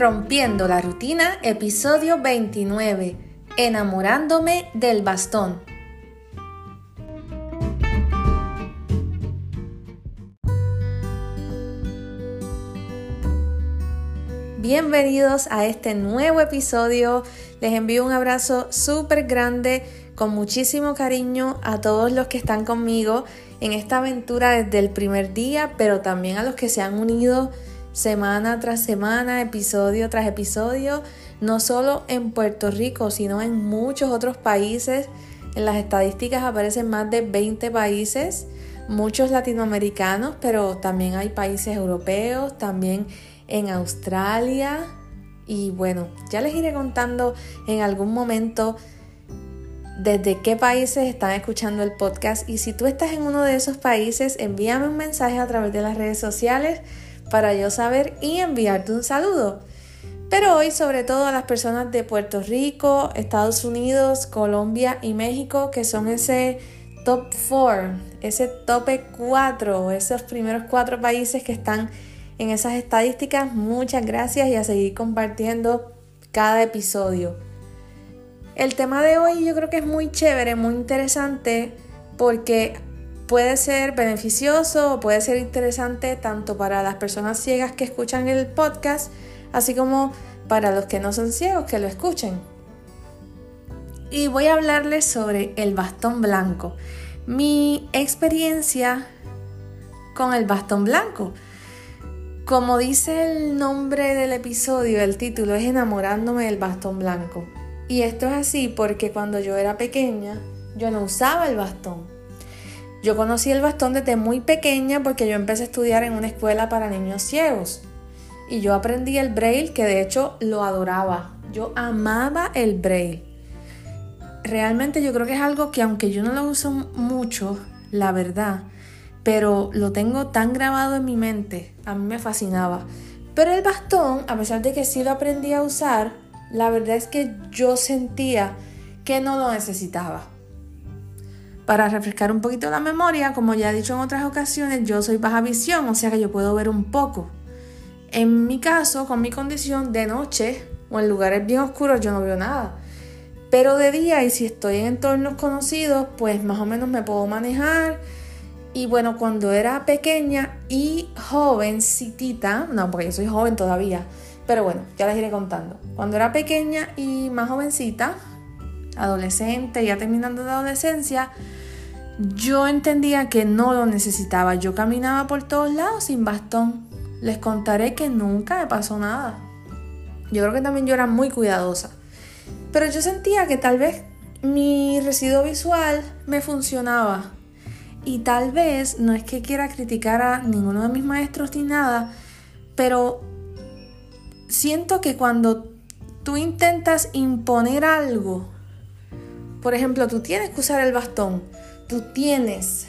Rompiendo la rutina, episodio 29. Enamorándome del bastón. Bienvenidos a este nuevo episodio. Les envío un abrazo súper grande, con muchísimo cariño a todos los que están conmigo en esta aventura desde el primer día, pero también a los que se han unido semana tras semana, episodio tras episodio, no solo en Puerto Rico, sino en muchos otros países. En las estadísticas aparecen más de 20 países, muchos latinoamericanos, pero también hay países europeos, también en Australia. Y bueno, ya les iré contando en algún momento desde qué países están escuchando el podcast. Y si tú estás en uno de esos países, envíame un mensaje a través de las redes sociales para yo saber y enviarte un saludo. Pero hoy sobre todo a las personas de Puerto Rico, Estados Unidos, Colombia y México, que son ese top 4, ese tope 4, esos primeros cuatro países que están en esas estadísticas. Muchas gracias y a seguir compartiendo cada episodio. El tema de hoy yo creo que es muy chévere, muy interesante, porque puede ser beneficioso o puede ser interesante tanto para las personas ciegas que escuchan el podcast, así como para los que no son ciegos que lo escuchen. Y voy a hablarles sobre el bastón blanco. Mi experiencia con el bastón blanco. Como dice el nombre del episodio, el título es enamorándome del bastón blanco. Y esto es así porque cuando yo era pequeña, yo no usaba el bastón. Yo conocí el bastón desde muy pequeña porque yo empecé a estudiar en una escuela para niños ciegos. Y yo aprendí el braille, que de hecho lo adoraba. Yo amaba el braille. Realmente yo creo que es algo que aunque yo no lo uso mucho, la verdad, pero lo tengo tan grabado en mi mente, a mí me fascinaba. Pero el bastón, a pesar de que sí lo aprendí a usar, la verdad es que yo sentía que no lo necesitaba. Para refrescar un poquito la memoria, como ya he dicho en otras ocasiones, yo soy baja visión, o sea que yo puedo ver un poco. En mi caso, con mi condición de noche o en lugares bien oscuros, yo no veo nada. Pero de día y si estoy en entornos conocidos, pues más o menos me puedo manejar. Y bueno, cuando era pequeña y jovencitita, no, porque yo soy joven todavía, pero bueno, ya les iré contando. Cuando era pequeña y más jovencita, adolescente, ya terminando de adolescencia, yo entendía que no lo necesitaba. Yo caminaba por todos lados sin bastón. Les contaré que nunca me pasó nada. Yo creo que también yo era muy cuidadosa. Pero yo sentía que tal vez mi residuo visual me funcionaba. Y tal vez, no es que quiera criticar a ninguno de mis maestros ni nada, pero siento que cuando tú intentas imponer algo, por ejemplo, tú tienes que usar el bastón, tú tienes.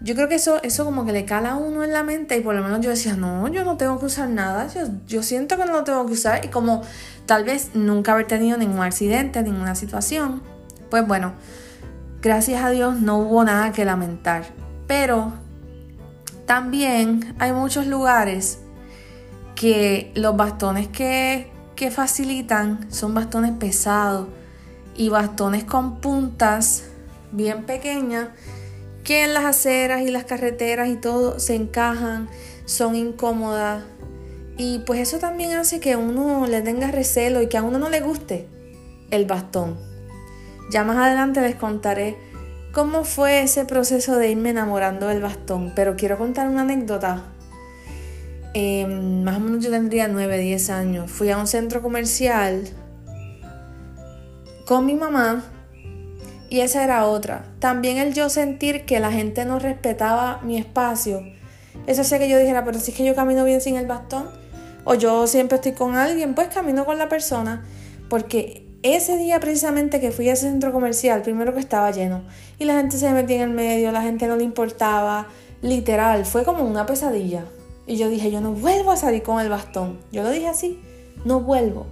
Yo creo que eso, eso como que le cala a uno en la mente y por lo menos yo decía, no, yo no tengo que usar nada, yo, yo siento que no lo tengo que usar y como tal vez nunca haber tenido ningún accidente, ninguna situación, pues bueno, gracias a Dios no hubo nada que lamentar. Pero también hay muchos lugares que los bastones que, que facilitan son bastones pesados y bastones con puntas bien pequeñas que en las aceras y las carreteras y todo se encajan, son incómodas y pues eso también hace que uno le tenga recelo y que a uno no le guste el bastón. Ya más adelante les contaré cómo fue ese proceso de irme enamorando del bastón, pero quiero contar una anécdota. Em, más o menos yo tendría 9, 10 años. Fui a un centro comercial con mi mamá y esa era otra. También el yo sentir que la gente no respetaba mi espacio. Eso hacía que yo dijera, pero si es que yo camino bien sin el bastón, o yo siempre estoy con alguien, pues camino con la persona. Porque ese día precisamente que fui a ese centro comercial, primero que estaba lleno, y la gente se metía en el medio, la gente no le importaba, literal, fue como una pesadilla. Y yo dije, yo no vuelvo a salir con el bastón. Yo lo dije así, no vuelvo.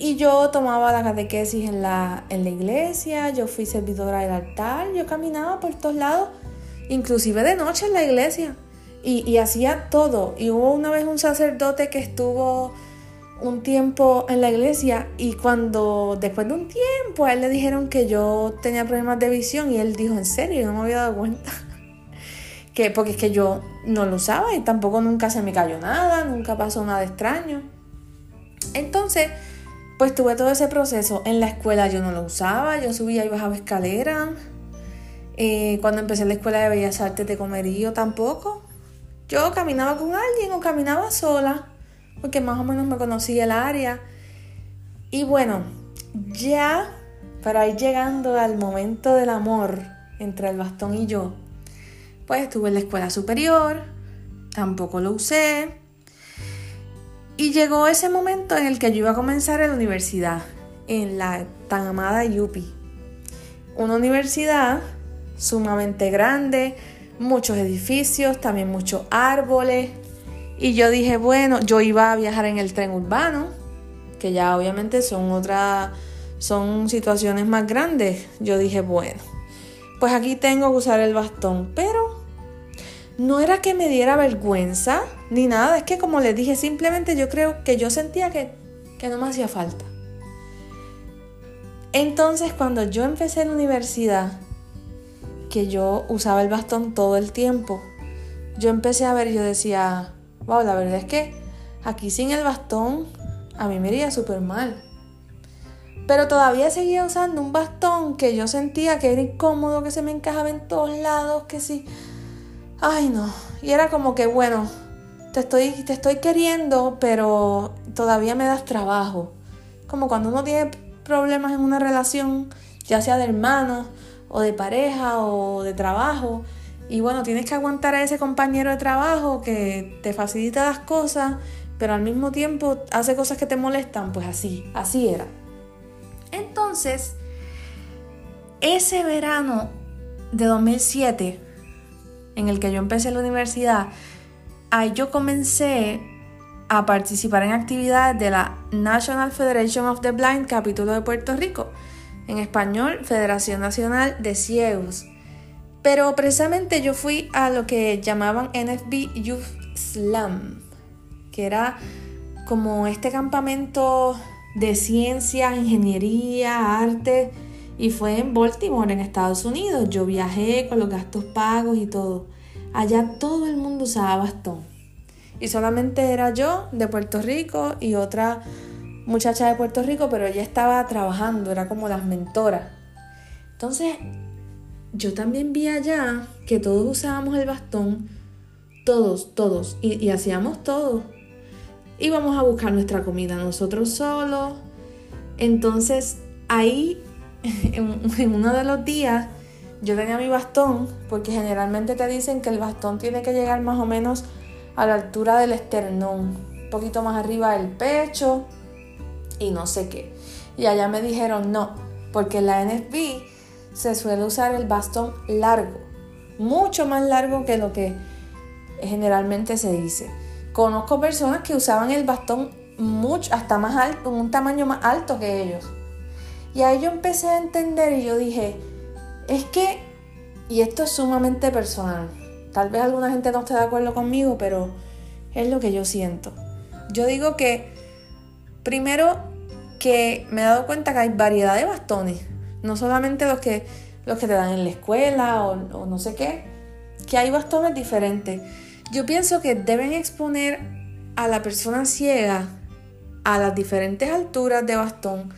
Y yo tomaba la catequesis en la, en la iglesia, yo fui servidora del altar, yo caminaba por todos lados, inclusive de noche en la iglesia. Y, hacía todo. Y hubo una vez un sacerdote que estuvo un tiempo en la iglesia y cuando después de un tiempo a él le dijeron que yo tenía problemas de visión y él dijo, en serio, yo no me había dado cuenta. que, porque es que yo no lo usaba y tampoco nunca se me cayó nada, nunca pasó nada extraño. Entonces, pues tuve todo ese proceso. En la escuela yo no lo usaba, yo subía y bajaba escalera. Eh, cuando empecé la escuela de Bellas Artes de Comerío tampoco. Yo caminaba con alguien o caminaba sola porque más o menos me conocía el área. Y bueno, ya para ir llegando al momento del amor entre el bastón y yo, pues estuve en la escuela superior, tampoco lo usé. Y llegó ese momento en el que yo iba a comenzar en la universidad, en la tan amada Yupi. Una universidad sumamente grande, muchos edificios, también muchos árboles, y yo dije, bueno, yo iba a viajar en el tren urbano, que ya obviamente son otras, son situaciones más grandes. Yo dije, bueno, pues aquí tengo que usar el bastón, pero no era que me diera vergüenza ni nada, es que como les dije, simplemente yo creo que yo sentía que, que no me hacía falta. Entonces cuando yo empecé en universidad, que yo usaba el bastón todo el tiempo, yo empecé a ver yo decía, wow, la verdad es que aquí sin el bastón a mí me iría súper mal. Pero todavía seguía usando un bastón que yo sentía que era incómodo, que se me encajaba en todos lados, que sí. Ay, no. Y era como que, bueno, te estoy, te estoy queriendo, pero todavía me das trabajo. Como cuando uno tiene problemas en una relación, ya sea de hermanos, o de pareja, o de trabajo, y bueno, tienes que aguantar a ese compañero de trabajo que te facilita las cosas, pero al mismo tiempo hace cosas que te molestan, pues así, así era. Entonces, ese verano de 2007, en el que yo empecé la universidad, ahí yo comencé a participar en actividades de la National Federation of the Blind, capítulo de Puerto Rico, en español, Federación Nacional de Ciegos. Pero precisamente yo fui a lo que llamaban NFB Youth Slam, que era como este campamento de ciencia, ingeniería, arte, y fue en Baltimore, en Estados Unidos. Yo viajé con los gastos pagos y todo. Allá todo el mundo usaba bastón. Y solamente era yo de Puerto Rico y otra muchacha de Puerto Rico, pero ella estaba trabajando, era como las mentoras. Entonces yo también vi allá que todos usábamos el bastón, todos, todos, y, hacíamos todo. Íbamos a buscar nuestra comida nosotros solos. Entonces ahí, en, uno de los días, yo tenía mi bastón, porque generalmente te dicen que el bastón tiene que llegar más o menos a la altura del esternón, un poquito más arriba del pecho y no sé qué. Y allá me dijeron no, porque la NFB se suele usar el bastón largo, mucho más largo que lo que generalmente se dice. Conozco personas que usaban el bastón mucho, hasta más alto, un tamaño más alto que ellos. Y ahí yo empecé a entender y yo dije, es que, y esto es sumamente personal, tal vez alguna gente no esté de acuerdo conmigo, pero es lo que yo siento. Yo digo que, primero, que me he dado cuenta que hay variedad de bastones. No solamente los que, los que te dan en la escuela o, no sé qué, que hay bastones diferentes. Yo pienso que deben exponer a la persona ciega a las diferentes alturas de bastón,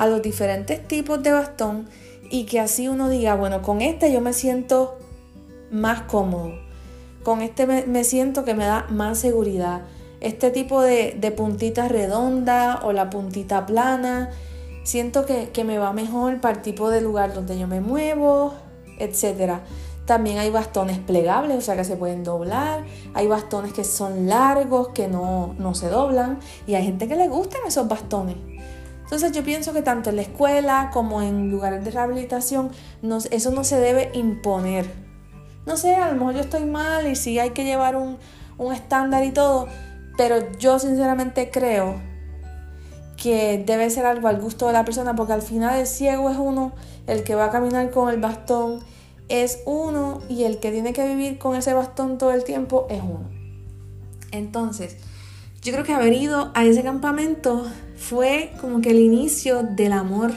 a los diferentes tipos de bastón y que así uno diga, bueno, con este yo me siento más cómodo, con este me, siento que me da más seguridad. Este tipo de, de puntita redonda o la puntita plana, Siento que, me va mejor para el tipo de lugar donde yo me muevo, etc. También hay bastones plegables, o sea que se pueden doblar. Hay bastones que son largos, que no, se doblan. Y hay gente que le gustan esos bastones. Entonces yo pienso que tanto en la escuela como en lugares de rehabilitación, eso no se debe imponer. No sé, a lo mejor yo estoy mal y sí hay que llevar un, un estándar y todo, pero yo sinceramente creo que debe ser algo al gusto de la persona, porque al final el ciego es uno, el que va a caminar con el bastón es uno y el que tiene que vivir con ese bastón todo el tiempo es uno. Entonces, yo creo que haber ido a ese campamento fue como que el inicio del amor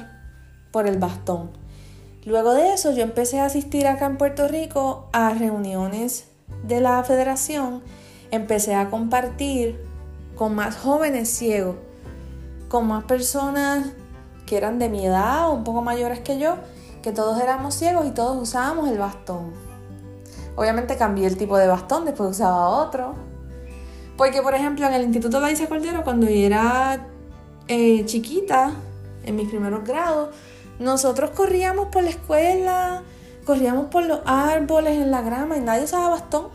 por el bastón. Luego de eso yo empecé a asistir acá en Puerto Rico a reuniones de la federación, empecé a compartir con más jóvenes ciegos, con más personas que eran de mi edad o un poco mayores que yo, que todos éramos ciegos y todos usábamos el bastón. Obviamente cambié el tipo de bastón, después usaba otro. Porque, por ejemplo, en el Instituto Laisa Cordero, cuando yo era eh, chiquita, en mis primeros grados, nosotros corríamos por la escuela, corríamos por los árboles, en la grama y nadie usaba bastón.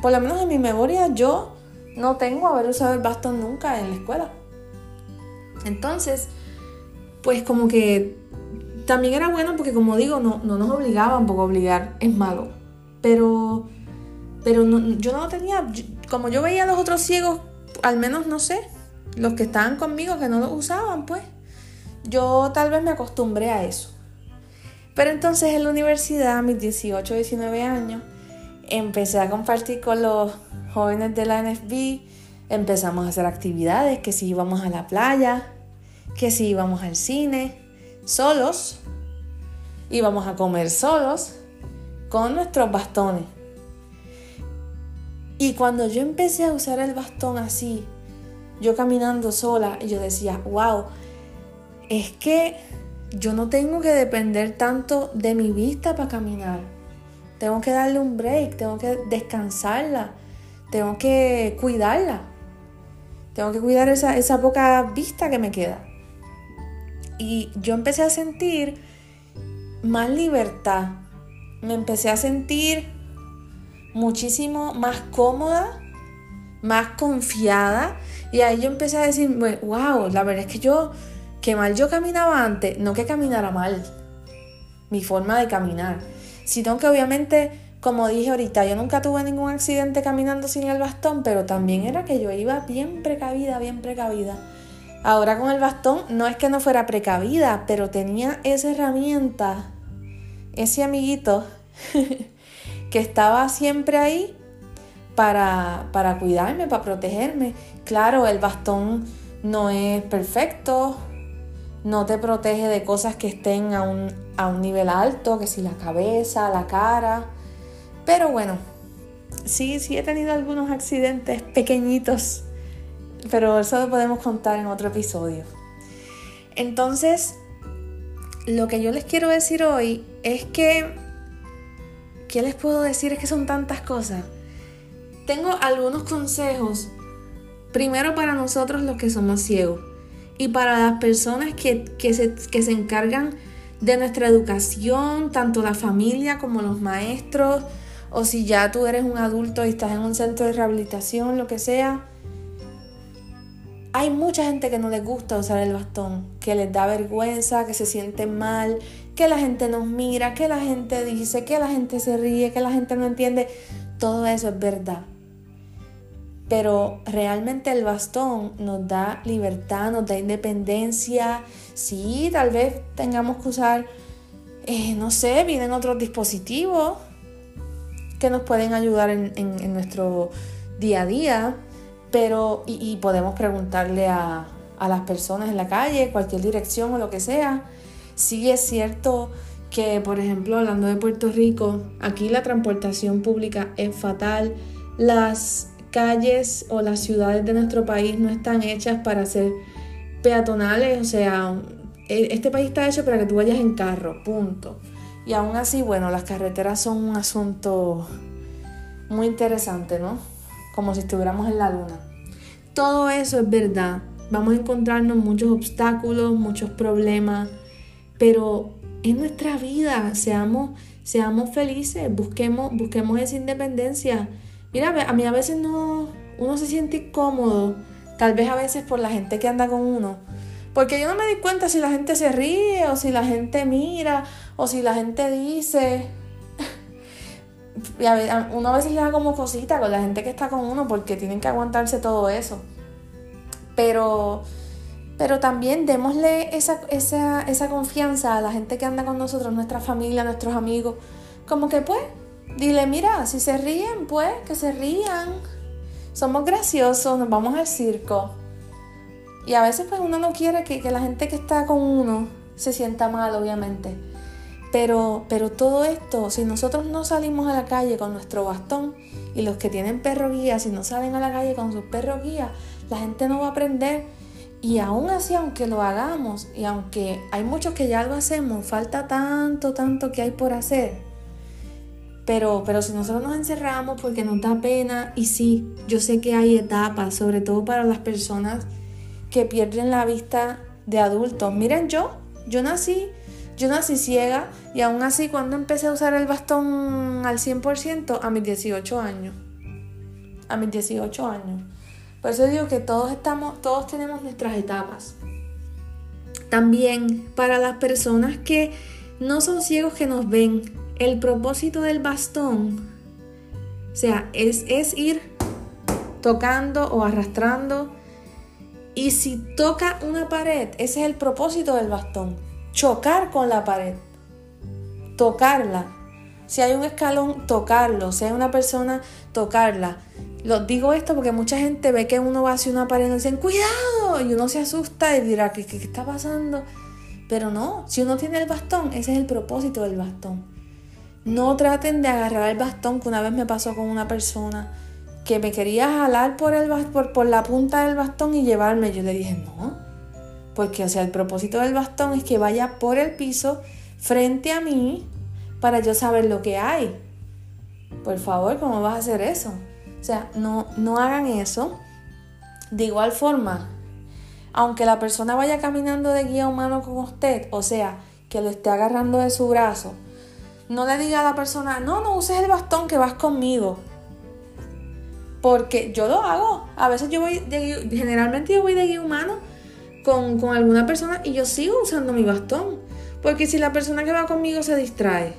Por lo menos en mi memoria yo no tengo haber usado el bastón nunca en la escuela. Entonces, pues como que también era bueno porque como digo, no, no nos obligaban, porque obligar es malo. Pero, pero yo no tenía, como yo veía a los otros ciegos, al menos no sé, los que estaban conmigo que no lo usaban, pues yo tal vez me acostumbré a eso. Pero entonces en la universidad, a mis 18, 19 años, empecé a compartir con los jóvenes de la NFB, empezamos a hacer actividades, que si íbamos a la playa, que si íbamos al cine, solos, íbamos a comer solos, con nuestros bastones. Y cuando yo empecé a usar el bastón así, yo caminando sola, yo decía, wow, es que yo no tengo que depender tanto de mi vista para caminar. Tengo que darle un break, tengo que descansarla, tengo que cuidarla. Tengo que cuidar esa, esa poca vista que me queda. Y yo empecé a sentir más libertad. Me empecé a sentir muchísimo más cómoda, más confiada. Y ahí yo empecé a decir, wow, la verdad es que yo que mal yo caminaba antes, no que caminara mal mi forma de caminar, sino que obviamente, como dije ahorita, yo nunca tuve ningún accidente caminando sin el bastón, pero también era que yo iba bien precavida, bien precavida. Ahora con el bastón no es que no fuera precavida, pero tenía esa herramienta, ese amiguito que estaba siempre ahí para, para cuidarme, para protegerme. Claro, el bastón no es perfecto, no te protege de cosas que estén a un, a un nivel alto, que si la cabeza, la cara. Pero bueno, sí, sí he tenido algunos accidentes pequeñitos, pero eso lo podemos contar en otro episodio. Entonces, lo que yo les quiero decir hoy es que, ¿qué les puedo decir? Es que son tantas cosas. Tengo algunos consejos, primero para nosotros los que somos ciegos y para las personas que, se, que se encargan de nuestra educación, tanto la familia como los maestros, o si ya tú eres un adulto y estás en un centro de rehabilitación, lo que sea. Hay mucha gente que no les gusta usar el bastón, que les da vergüenza, que se sienten mal, que la gente nos mira, que la gente dice, que la gente se ríe, que la gente no entiende. Todo eso es verdad pero realmente el bastón nos da libertad, nos da independencia. Sí, tal vez tengamos que usar, eh, no sé, vienen otros dispositivos que nos pueden ayudar en, nuestro día a día, pero y, podemos preguntarle a, a las personas en la calle, cualquier dirección o lo que sea. Sí es cierto que, por ejemplo, hablando de Puerto Rico, aquí la transportación pública es fatal. Las calles o las ciudades de nuestro país no están hechas para ser peatonales, o sea, e, este país está hecho para que tú vayas en carro, punto. Y aún así, bueno, las carreteras son un asunto muy interesante, ¿no? Como si estuviéramos en la luna. Todo eso es verdad. Vamos a encontrarnos muchos obstáculos, muchos problemas, pero en nuestra vida seamos, seamos felices, busquemos, busquemos esa independencia Mira, a mí a veces no, uno se siente incómodo, tal vez a veces por la gente que anda con uno. Porque yo no me di cuenta si la gente se ríe o si la gente mira o si la gente dice. Y a, uno a veces le da como cosita con la gente que está con uno porque tienen que aguantarse todo eso. Pero, pero también démosle esa, esa, esa confianza a la gente que anda con nosotros, nuestra familia, nuestros amigos. Como que pues Dile, mira, si se ríen, pues que se rían. somos graciosos, nos vamos al circo. Y a veces pues uno no quiere que, la gente que está con uno se sienta mal, obviamente. Pero, pero todo esto, si nosotros no salimos a la calle con nuestro bastón y los que tienen perro guía, si no salen a la calle con sus perros guía, la gente no va a aprender. Y aún así, aunque lo hagamos y aunque hay muchos que ya lo hacemos, falta tanto, tanto que hay por hacer. Pero, pero si nosotros nos encerramos porque nos da pena, y sí, yo sé que hay etapas, sobre todo para las personas que pierden la vista de adultos. Miren, yo, yo nací yo nací ciega y aún así cuando empecé a usar el bastón al 100% a mis 18 años. A mis 18 años. Por eso digo que todos estamos, todos tenemos nuestras etapas. También para las personas que no son ciegos que nos ven, el propósito del bastón, o sea, es, es ir tocando o arrastrando. Y si toca una pared, ese es el propósito del bastón chocar con la pared, tocarla. Si hay un escalón, tocarlo. Si hay una persona, tocarla. Lo digo esto porque mucha gente ve que uno va hacia una pared y dicen, cuidado, y uno se asusta y dirá, ¿qué, qué está pasando? Pero no, si uno tiene el bastón, ese es el propósito del bastón. No traten de agarrar el bastón, que una vez me pasó con una persona que me quería jalar por, el, por, por la punta del bastón y llevarme. Yo le dije, no, porque, o sea, el propósito del bastón es que vaya por el piso frente a mí para yo saber lo que hay. Por favor, ¿cómo vas a hacer eso? O sea, no, no hagan eso. De igual forma, aunque la persona vaya caminando de guía humano con usted, o sea, que lo esté agarrando de su brazo, no le diga a la persona, no, no uses el bastón que vas conmigo. Porque yo lo hago. A veces yo voy, de, generalmente yo voy de guía humano con, alguna persona y yo sigo usando mi bastón. Porque si la persona que va conmigo se distrae,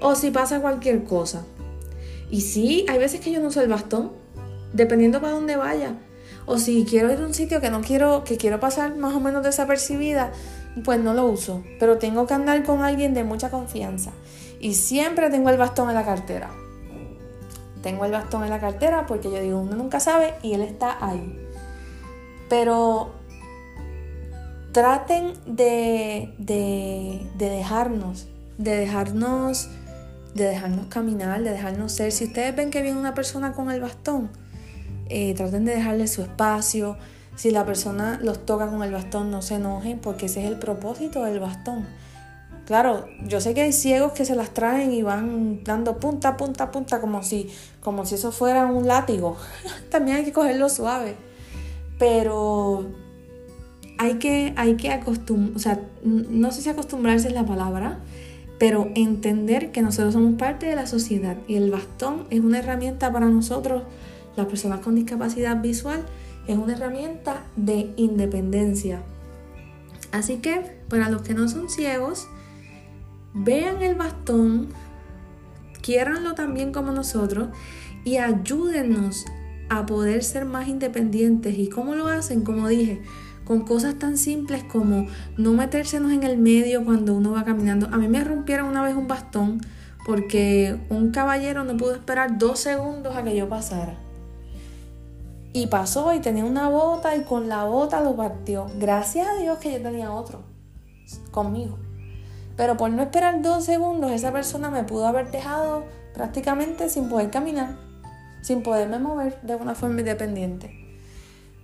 o si pasa cualquier cosa. Y sí, hay veces que yo no uso el bastón, dependiendo para dónde vaya. O si quiero ir a un sitio que no quiero, que quiero pasar más o menos desapercibida, pues no lo uso. Pero tengo que andar con alguien de mucha confianza. Y siempre tengo el bastón en la cartera. Tengo el bastón en la cartera porque yo digo, uno nunca sabe y él está ahí. Pero traten de, dejarnos, de dejarnos, de dejarnos caminar, de dejarnos ser. Si ustedes ven que viene una persona con el bastón, eh, traten de dejarle su espacio. Si la persona los toca con el bastón, no se enojen, porque ese es el propósito del bastón. Claro, yo sé que hay ciegos que se las traen y van dando punta, punta, punta, como si, como si eso fuera un látigo. También hay que cogerlo suave. Pero hay que, hay que acostumbrarse, o sea, no sé si acostumbrarse es la palabra, pero entender que nosotros somos parte de la sociedad y el bastón es una herramienta para nosotros, las personas con discapacidad visual, es una herramienta de independencia. Así que para los que no son ciegos, vean el bastón, quiéranlo también como nosotros y ayúdenos a poder ser más independientes. ¿Y cómo lo hacen? Como dije, con cosas tan simples como no metérsenos en el medio cuando uno va caminando. A mí me rompieron una vez un bastón porque un caballero no pudo esperar dos segundos a que yo pasara. Y pasó y tenía una bota y con la bota lo partió. Gracias a Dios que yo tenía otro conmigo. Pero por no esperar dos segundos, esa persona me pudo haber dejado prácticamente sin poder caminar sin poderme mover de una forma independiente.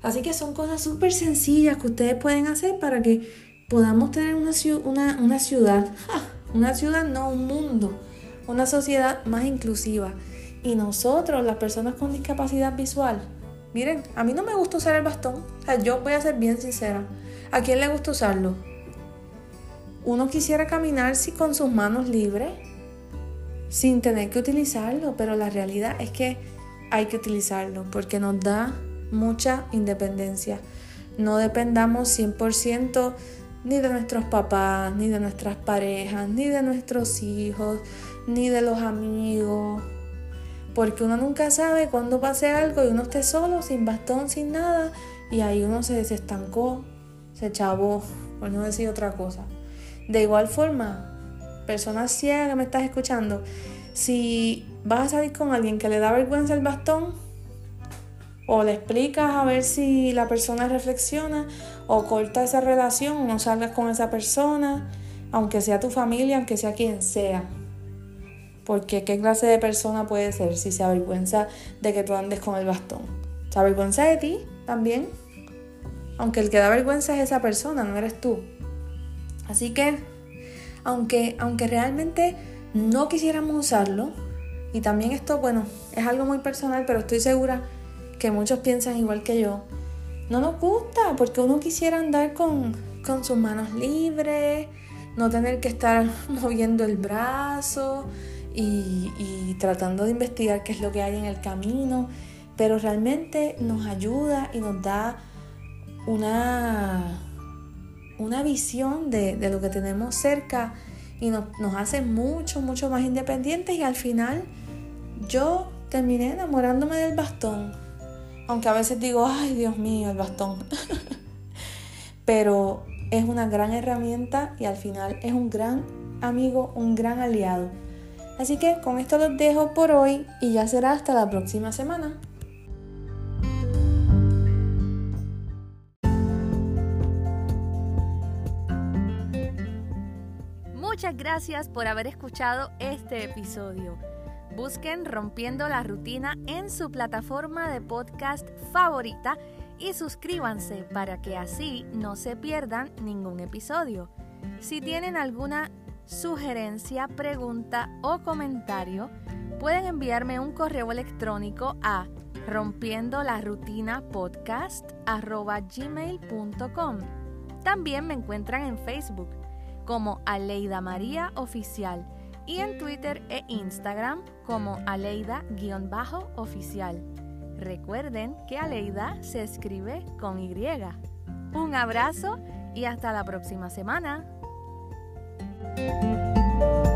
Así que son cosas súper sencillas que ustedes pueden hacer para que podamos tener una, una, una ciudad, una ciudad, no un mundo, una sociedad más inclusiva. Y nosotros, las personas con discapacidad visual, miren, a mí no me gusta usar el bastón. O sea, yo voy a ser bien sincera. ¿A quién le gusta usarlo? Uno quisiera caminar con sus manos libres, sin tener que utilizarlo, pero la realidad es que hay que utilizarlo porque nos da mucha independencia. No dependamos 100% ni de nuestros papás, ni de nuestras parejas, ni de nuestros hijos, ni de los amigos. Porque uno nunca sabe cuándo pase algo y uno esté solo, sin bastón, sin nada, y ahí uno se desestancó, se chavó, por no decir otra cosa. De igual forma, personas ciegas que me estás escuchando, si vas a salir con alguien que le da vergüenza el bastón, O le explicas a ver si la persona reflexiona o corta esa relación no salgas con esa persona, aunque sea tu familia, aunque sea quien sea. Porque qué clase de persona puede ser si se avergüenza de que tú andes con el bastón. Se avergüenza de ti también. Aunque el que da vergüenza es esa persona, no eres tú. Así que, aunque, aunque realmente no quisiéramos usarlo, y también esto, bueno, es algo muy personal, pero estoy segura que muchos piensan igual que yo. No nos gusta porque uno quisiera andar con, con sus manos libres, no tener que estar moviendo el brazo y, tratando de investigar qué es lo que hay en el camino, pero realmente nos ayuda y nos da una, una visión de, de lo que tenemos cerca y nos, nos hace mucho, mucho más independientes y al final yo terminé enamorándome del bastón. Aunque a veces digo, ay Dios mío, el bastón. Pero es una gran herramienta y al final es un gran amigo, un gran aliado. Así que con esto los dejo por hoy y ya será hasta la próxima semana. Muchas gracias por haber escuchado este episodio. Busquen Rompiendo la Rutina en su plataforma de podcast favorita y suscríbanse para que así no se pierdan ningún episodio. Si tienen alguna sugerencia, pregunta o comentario, pueden enviarme un correo electrónico a rompiendo la rutina podcast. También me encuentran en Facebook como Aleida María Oficial y en Twitter e Instagram como Aleida-oficial. Recuerden que Aleida se escribe con Y. Un abrazo y hasta la próxima semana. Thank you.